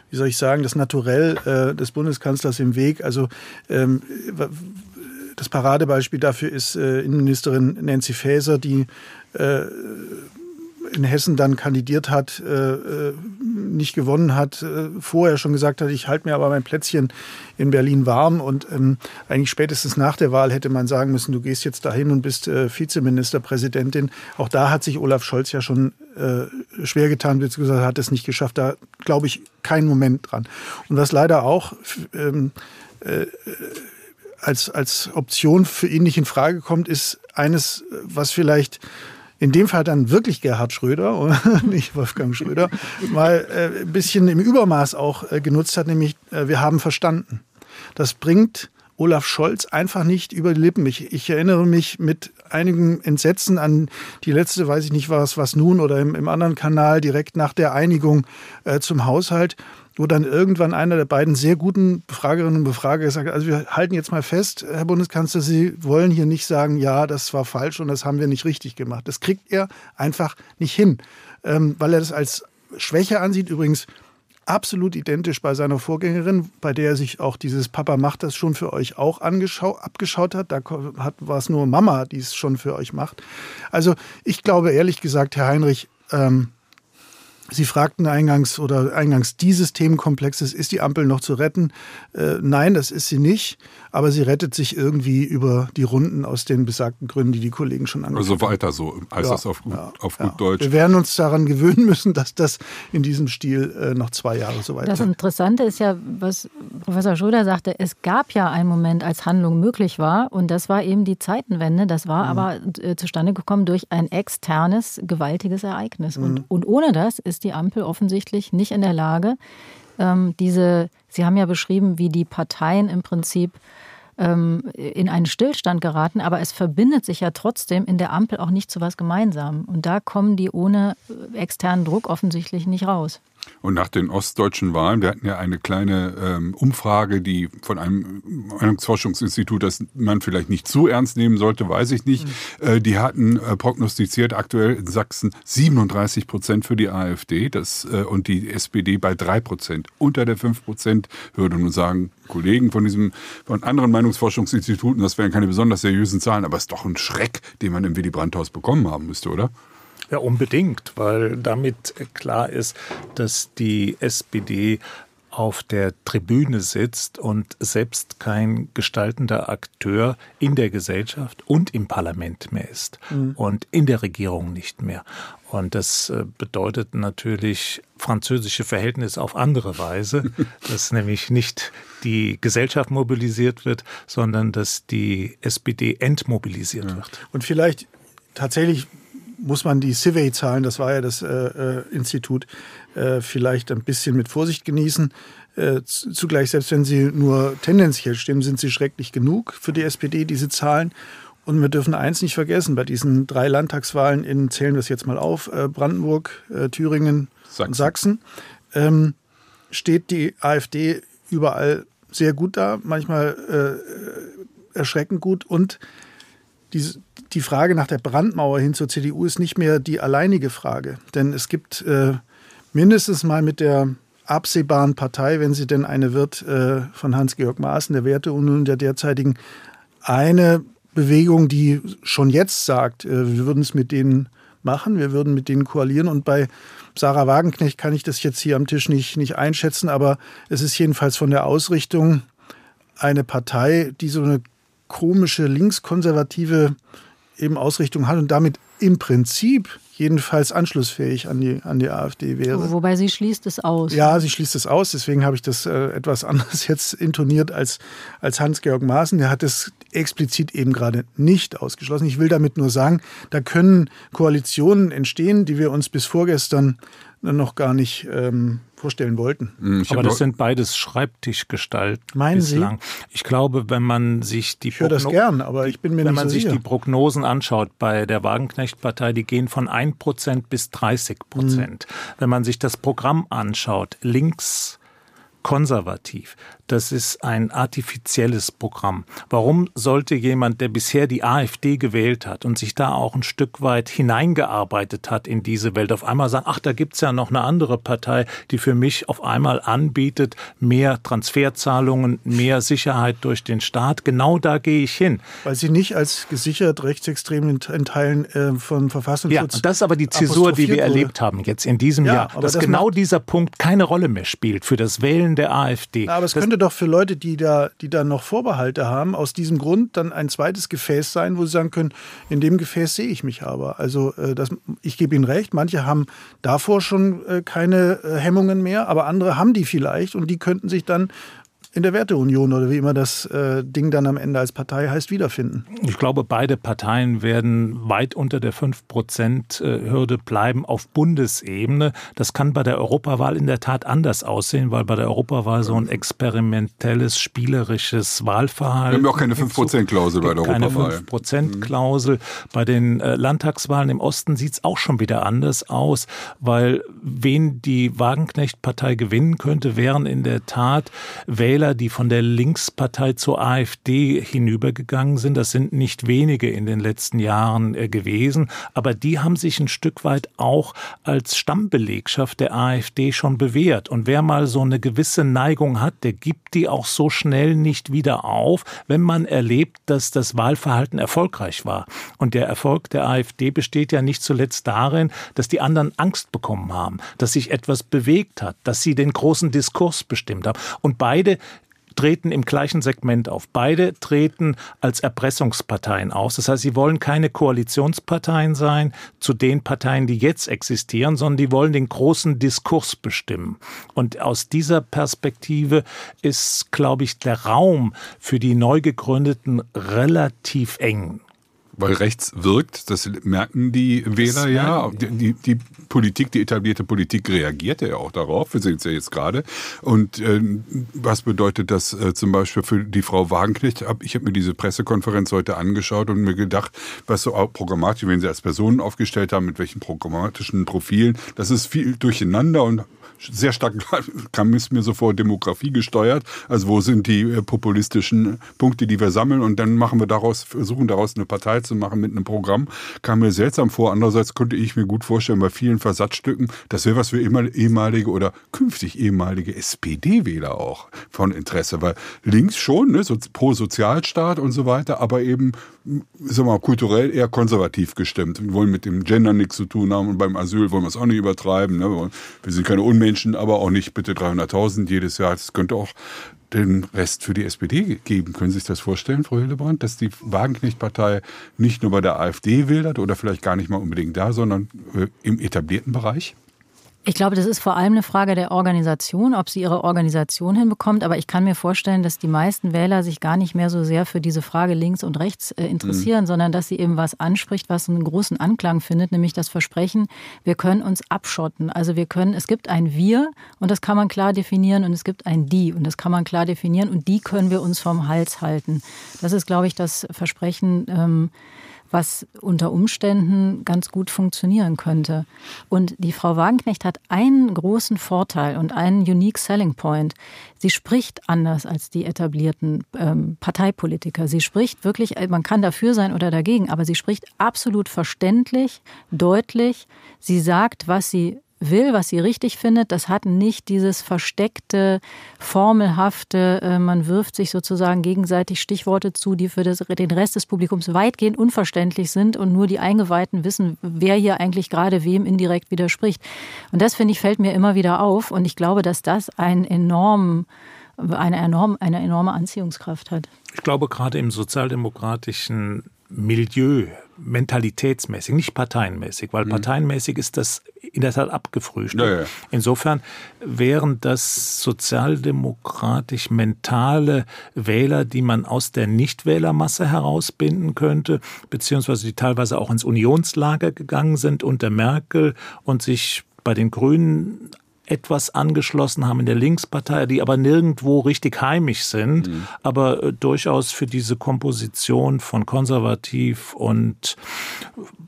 wie soll ich sagen, das Naturell äh, des Bundeskanzlers im Weg. Also ähm, das Paradebeispiel dafür ist äh, Innenministerin Nancy Faeser, die äh, in Hessen dann kandidiert hat, äh, äh, nicht gewonnen hat, äh, vorher schon gesagt hat, ich halte mir aber mein Plätzchen in Berlin warm und ähm, eigentlich spätestens nach der Wahl hätte man sagen müssen, du gehst jetzt dahin und bist Vizeministerpräsidentin. Auch da hat sich Olaf Scholz ja schon schwer getan, beziehungsweise hat es nicht geschafft. Da glaube ich keinen Moment dran. Und was leider auch ähm, äh, als, als Option für ihn nicht in Frage kommt, ist eines, was vielleicht in dem Fall dann wirklich Gerhard Schröder oder nicht Wolfgang Schröder, mal äh, ein bisschen im Übermaß auch äh, genutzt hat, nämlich äh, wir haben verstanden. Das bringt Olaf Scholz einfach nicht über die Lippen. Ich, ich erinnere mich mit einigem Entsetzen an die letzte, weiß ich nicht, was, was nun oder im, im anderen Kanal direkt nach der Einigung äh, zum Haushalt wo dann irgendwann einer der beiden sehr guten Befragerinnen und Befrager gesagt hat, also wir halten jetzt mal fest, Herr Bundeskanzler, Sie wollen hier nicht sagen, ja, das war falsch und das haben wir nicht richtig gemacht. Das kriegt er einfach nicht hin, ähm, weil er das als Schwäche ansieht. Übrigens absolut identisch bei seiner Vorgängerin, bei der er sich auch dieses Papa macht das schon für euch auch abgeschaut hat. Da hat, war es nur Mama, die es schon für euch macht. Also ich glaube ehrlich gesagt, Herr Heinrich, ähm, Sie fragten eingangs oder eingangs dieses Themenkomplexes, ist die Ampel noch zu retten? Äh, nein, das ist sie nicht, aber sie rettet sich irgendwie über die Runden aus den besagten Gründen, die die Kollegen schon angesprochen haben. Also weiter so, heißt ja, das auf, gut, ja, auf gut ja. Deutsch. Wir werden uns daran gewöhnen müssen, dass das in diesem Stil äh, noch zwei Jahre so weitergeht. Das Interessante ist ja, was Professor Schröder sagte, es gab ja einen Moment, als Handlung möglich war und das war eben die Zeitenwende. Das war mhm. aber äh, zustande gekommen durch ein externes, gewaltiges Ereignis. Mhm. Und, und ohne das ist ist die Ampel offensichtlich nicht in der Lage, ähm, diese, Sie haben ja beschrieben, wie die Parteien im Prinzip ähm, in einen Stillstand geraten, aber es verbindet sich ja trotzdem in der Ampel auch nicht zu was Gemeinsamem. Und da kommen die ohne äh, externen Druck offensichtlich nicht raus. Und nach den ostdeutschen Wahlen, wir hatten ja eine kleine ähm, Umfrage, die von einem Meinungsforschungsinstitut, das man vielleicht nicht zu ernst nehmen sollte, weiß ich nicht, mhm. äh, die hatten äh, prognostiziert aktuell in Sachsen 37 Prozent für die AfD das, äh, und die SPD bei drei Prozent. Unter der 5 Prozent Hürde nun sagen Kollegen von diesem, von anderen Meinungsforschungsinstituten, das wären keine besonders seriösen Zahlen, aber es ist doch ein Schreck, den man im Willy Brandt-Haus bekommen haben müsste, oder? Ja, unbedingt, weil damit klar ist, dass die SPD auf der Tribüne sitzt und selbst kein gestaltender Akteur in der Gesellschaft und im Parlament mehr ist mhm. und in der Regierung nicht mehr. Und das äh, bedeutet natürlich französische Verhältnisse auf andere Weise, dass nämlich nicht die Gesellschaft mobilisiert wird, sondern dass die SPD entmobilisiert ja. wird. Und vielleicht tatsächlich muss man die Civey-Zahlen, das war ja das äh, äh, Institut, äh, vielleicht ein bisschen mit Vorsicht genießen. Äh, zugleich, selbst wenn sie nur tendenziell stimmen, sind sie schrecklich genug für die SPD, diese Zahlen. Und wir dürfen eins nicht vergessen, bei diesen drei Landtagswahlen in, zählen wir es jetzt mal auf, äh, Brandenburg, äh, Thüringen Sachsen. und Sachsen, ähm, steht die AfD überall sehr gut da, manchmal erschreckend gut und die, die Frage nach der Brandmauer hin zur CDU ist nicht mehr die alleinige Frage. Denn es gibt äh, mindestens mal mit der absehbaren Partei, wenn sie denn eine wird, äh, von Hans-Georg Maaßen, der Werteunion der derzeitigen, eine Bewegung, die schon jetzt sagt, äh, wir würden es mit denen machen, wir würden mit denen koalieren. Und bei Sarah Wagenknecht kann ich das jetzt hier am Tisch nicht, nicht einschätzen, aber es ist jedenfalls von der Ausrichtung eine Partei, die so eine komische linkskonservative eben Ausrichtung hat und damit im Prinzip jedenfalls anschlussfähig an die, an die AfD wäre. Wobei sie schließt es aus. Ja, sie schließt es aus. Deswegen habe ich das äh, etwas anders jetzt intoniert als, als Hans-Georg Maaßen. Der hat es explizit eben gerade nicht ausgeschlossen. Ich will damit nur sagen, da können Koalitionen entstehen, die wir uns bis vorgestern noch gar nicht ähm, vorstellen wollten. Hm, ich Aber das sind beides Schreibtischgestalten Meinen bislang. Sie? Ich glaube, wenn man sich die ich höre das gern, aber ich bin mir wenn nicht man so sich sicher. die Prognosen anschaut bei der Wagenknecht-Partei, die gehen von 1% bis 30 Prozent. Mhm. Wenn man sich das Programm anschaut, links konservativ. Das ist ein artifizielles Programm. Warum sollte jemand, der bisher die AfD gewählt hat und sich da auch ein Stück weit hineingearbeitet hat in diese Welt, auf einmal sagen, ach, da gibt's ja noch eine andere Partei, die für mich auf einmal anbietet, mehr Transferzahlungen, mehr Sicherheit durch den Staat. Genau da gehe ich hin. Weil sie nicht als gesichert rechtsextrem in Teilen äh, von Verfassungsschutz. Ja, das ist aber die Zäsur, die wir wurde. erlebt haben jetzt in diesem ja, Jahr, dass das genau dieser Punkt keine Rolle mehr spielt für das Wählen der AfD. aber es könnte doch für Leute, die da, die da noch Vorbehalte haben, aus diesem Grund dann ein zweites Gefäß sein, wo sie sagen können, in dem Gefäß sehe ich mich aber. Also äh, das, ich gebe Ihnen recht, manche haben davor schon äh, keine äh, Hemmungen mehr, aber andere haben die vielleicht und die könnten sich dann in der Werteunion oder wie immer das äh, Ding dann am Ende als Partei heißt, wiederfinden? Ich glaube, beide Parteien werden weit unter der 5-Prozent-Hürde bleiben auf Bundesebene. Das kann bei der Europawahl in der Tat anders aussehen, weil bei der Europawahl so ein experimentelles, spielerisches Wahlverhalten. Wir haben auch keine 5-Prozent-Klausel bei der Europawahl. Keine 5-Prozent-Klausel. Bei den äh, Landtagswahlen im Osten sieht es auch schon wieder anders aus, weil wen die Wagenknecht-Partei gewinnen könnte, wären in der Tat Wähler, Wähler, die von der Linkspartei zur AfD hinübergegangen sind. Das sind nicht wenige in den letzten Jahren äh, gewesen, aber die haben sich ein Stück weit auch als Stammbelegschaft der AfD schon bewährt. Und wer mal so eine gewisse Neigung hat, der gibt die auch so schnell nicht wieder auf, wenn man erlebt, dass das Wahlverhalten erfolgreich war. Und der Erfolg der AfD besteht ja nicht zuletzt darin, dass die anderen Angst bekommen haben, dass sich etwas bewegt hat, dass sie den großen Diskurs bestimmt haben. Und beide treten im gleichen Segment auf. Beide treten als Erpressungsparteien aus. Das heißt, sie wollen keine Koalitionsparteien sein zu den Parteien, die jetzt existieren, sondern die wollen den großen Diskurs bestimmen. Und aus dieser Perspektive ist, glaube ich, der Raum für die neu gegründeten relativ eng weil rechts wirkt, das merken die Wähler ja. Die, die, Politik, die etablierte Politik reagiert ja auch darauf. Wir sehen es ja jetzt gerade. Und äh, was bedeutet das äh, zum Beispiel für die Frau Wagenknecht? Ich habe mir diese Pressekonferenz heute angeschaut und mir gedacht, was so auch programmatisch, wenn sie als Personen aufgestellt haben, mit welchen programmatischen Profilen, das ist viel durcheinander und sehr stark, kam es mir so vor, Demografie gesteuert. Also wo sind die äh, populistischen Punkte, die wir sammeln und dann machen wir daraus, versuchen daraus eine Partei zu machen mit einem Programm. Kam mir seltsam vor. Andererseits konnte ich mir gut vorstellen, bei vielen Versatzstücken, das wäre was für ehemalige oder künftig ehemalige SPD-Wähler auch von Interesse. Weil links schon, ne, so pro Sozialstaat und so weiter, aber eben wir mal, kulturell eher konservativ gestimmt und wollen mit dem Gender nichts zu tun haben und beim Asyl wollen wir es auch nicht übertreiben. Ne? Wir sind keine Unmenschen, aber auch nicht bitte 300.000 jedes Jahr. Das könnte auch den Rest für die SPD geben. Können Sie sich das vorstellen, Frau Hildebrand, dass die Wagenknecht-Partei nicht nur bei der AfD wildert oder vielleicht gar nicht mal unbedingt da, sondern äh, im etablierten Bereich? Ich glaube, das ist vor allem eine Frage der Organisation, ob sie ihre Organisation hinbekommt. Aber ich kann mir vorstellen, dass die meisten Wähler sich gar nicht mehr so sehr für diese Frage links und rechts äh, interessieren, mhm. sondern dass sie eben was anspricht, was einen großen Anklang findet, nämlich das Versprechen, wir können uns abschotten. Also wir können, es gibt ein Wir und das kann man klar definieren und es gibt ein Die und das kann man klar definieren und die können wir uns vom Hals halten. Das ist, glaube ich, das Versprechen. Ähm, was unter Umständen ganz gut funktionieren könnte. Und die Frau Wagenknecht hat einen großen Vorteil und einen unique selling point. Sie spricht anders als die etablierten ähm, Parteipolitiker. Sie spricht wirklich, äh, man kann dafür sein oder dagegen, aber sie spricht absolut verständlich, deutlich. Sie sagt, was sie will, was sie richtig findet. Das hat nicht dieses versteckte, formelhafte, äh, man wirft sich sozusagen gegenseitig Stichworte zu, die für das, den Rest des Publikums weitgehend unverständlich sind und nur die Eingeweihten wissen, wer hier eigentlich gerade wem indirekt widerspricht. Und das, finde ich, fällt mir immer wieder auf. Und ich glaube, dass das einen enormen eine, enorm, eine enorme Anziehungskraft hat. Ich glaube, gerade im sozialdemokratischen Milieu, mentalitätsmäßig, nicht parteienmäßig, weil mhm. parteienmäßig ist das in der Tat abgefrühstückt. Ja, ja. Insofern wären das sozialdemokratisch mentale Wähler, die man aus der Nichtwählermasse herausbinden könnte, beziehungsweise die teilweise auch ins Unionslager gegangen sind unter Merkel und sich bei den Grünen etwas angeschlossen haben in der Linkspartei, die aber nirgendwo richtig heimisch sind, mhm. aber äh, durchaus für diese Komposition von konservativ und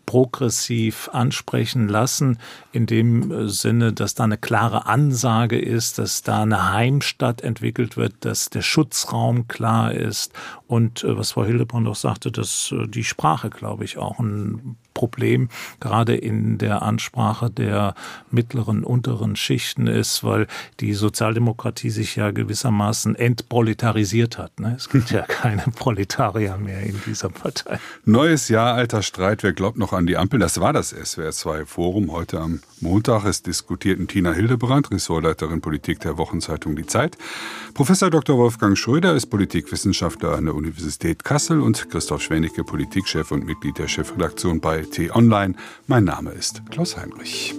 progressiv ansprechen lassen, in dem äh, Sinne, dass da eine klare Ansage ist, dass da eine Heimstatt entwickelt wird, dass der Schutzraum klar ist und äh, was Frau Hildebrand auch sagte, dass die Sprache, glaube ich, auch ein Problem gerade in der Ansprache der mittleren, unteren Schichten ist, weil die Sozialdemokratie sich ja gewissermaßen entproletarisiert hat. Ne? Es gibt ja keine Proletarier mehr in dieser Partei. Neues Jahr, alter Streit. Wer glaubt noch an die Ampel? Das war das SWR 2 Forum heute am Montag. Es diskutierten Tina Hildebrand, Ressortleiterin Politik der Wochenzeitung Die Zeit, Professor Dr. Wolfgang Schröder ist Politikwissenschaftler an der Universität Kassel und Christoph Schwenicke, Politikchef und Mitglied der Chefredaktion bei T-Online. Mein Name ist Klaus Heinrich.